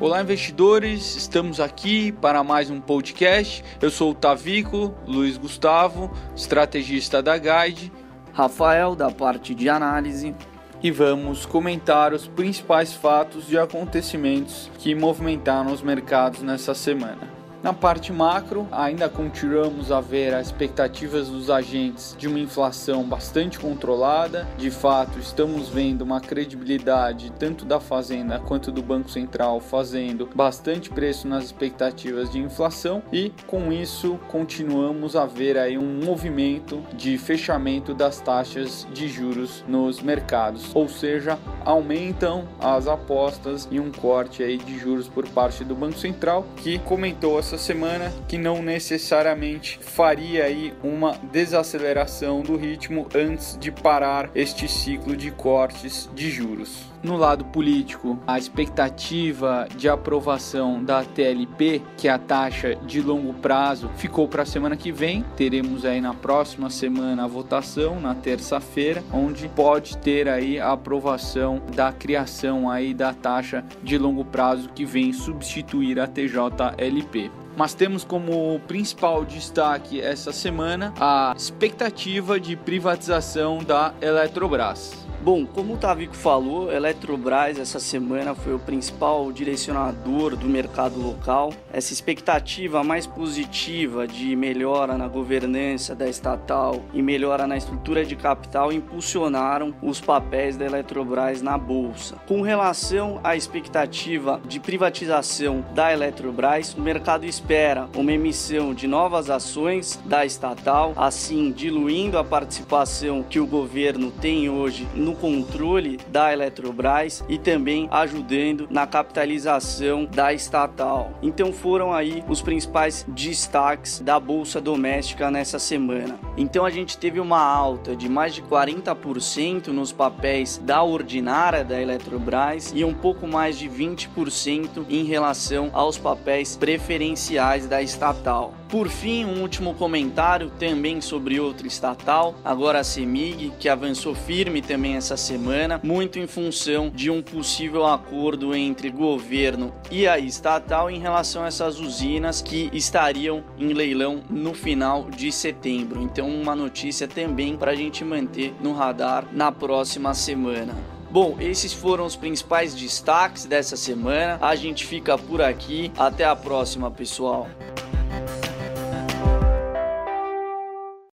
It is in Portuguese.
Olá, investidores! Estamos aqui para mais um podcast. Eu sou o Tavico, Luiz Gustavo, estrategista da Guide, Rafael, da parte de análise, e vamos comentar os principais fatos e acontecimentos que movimentaram os mercados nessa semana. Na parte macro, ainda continuamos a ver as expectativas dos agentes de uma inflação bastante controlada. De fato, estamos vendo uma credibilidade tanto da Fazenda quanto do Banco Central fazendo bastante preço nas expectativas de inflação e com isso continuamos a ver aí um movimento de fechamento das taxas de juros nos mercados, ou seja, aumentam as apostas e um corte aí de juros por parte do Banco Central que comentou essa semana que não necessariamente faria aí uma desaceleração do ritmo antes de parar este ciclo de cortes de juros. No lado político, a expectativa de aprovação da TLP, que é a taxa de longo prazo, ficou para a semana que vem. Teremos aí na próxima semana a votação, na terça-feira, onde pode ter aí a aprovação da criação aí da taxa de longo prazo que vem substituir a TJLP mas temos como principal destaque essa semana a expectativa de privatização da Eletrobras. Bom, como o Tavico falou, Eletrobras essa semana foi o principal direcionador do mercado local. Essa expectativa mais positiva de melhora na governança da estatal e melhora na estrutura de capital impulsionaram os papéis da Eletrobras na bolsa. Com relação à expectativa de privatização da Eletrobras, o mercado espera uma emissão de novas ações da estatal, assim diluindo a participação que o governo tem hoje no controle da Eletrobras e também ajudando na capitalização da estatal. Então foram aí os principais destaques da bolsa doméstica nessa semana. Então a gente teve uma alta de mais de 40% nos papéis da ordinária da Eletrobras e um pouco mais de 20% em relação aos papéis preferenciais da estatal. Por fim, um último comentário também sobre outra estatal, agora a Semig, que avançou firme também essa semana, muito em função de um possível acordo entre governo e a estatal em relação a essas usinas que estariam em leilão no final de setembro. Então, uma notícia também para a gente manter no radar na próxima semana. Bom, esses foram os principais destaques dessa semana. A gente fica por aqui. Até a próxima, pessoal.